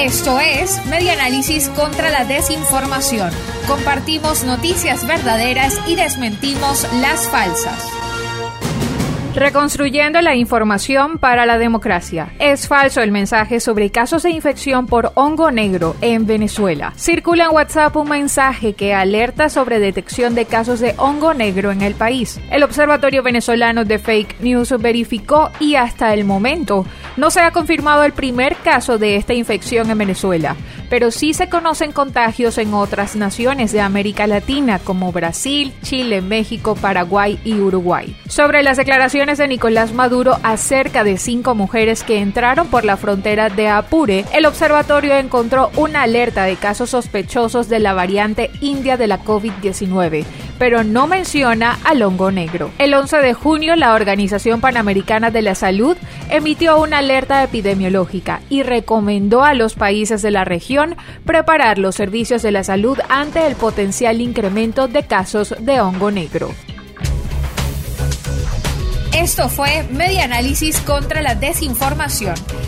Esto es Media Análisis contra la Desinformación. Compartimos noticias verdaderas y desmentimos las falsas. Reconstruyendo la información para la democracia. Es falso el mensaje sobre casos de infección por hongo negro en Venezuela. Circula en WhatsApp un mensaje que alerta sobre detección de casos de hongo negro en el país. El Observatorio Venezolano de Fake News verificó y hasta el momento no se ha confirmado el primer caso de esta infección en Venezuela, pero sí se conocen contagios en otras naciones de América Latina como Brasil, Chile, México, Paraguay y Uruguay. Sobre las declaraciones de Nicolás Maduro acerca de cinco mujeres que entraron por la frontera de Apure, el observatorio encontró una alerta de casos sospechosos de la variante india de la COVID-19 pero no menciona al hongo negro. El 11 de junio, la Organización Panamericana de la Salud emitió una alerta epidemiológica y recomendó a los países de la región preparar los servicios de la salud ante el potencial incremento de casos de hongo negro. Esto fue Media Análisis contra la Desinformación.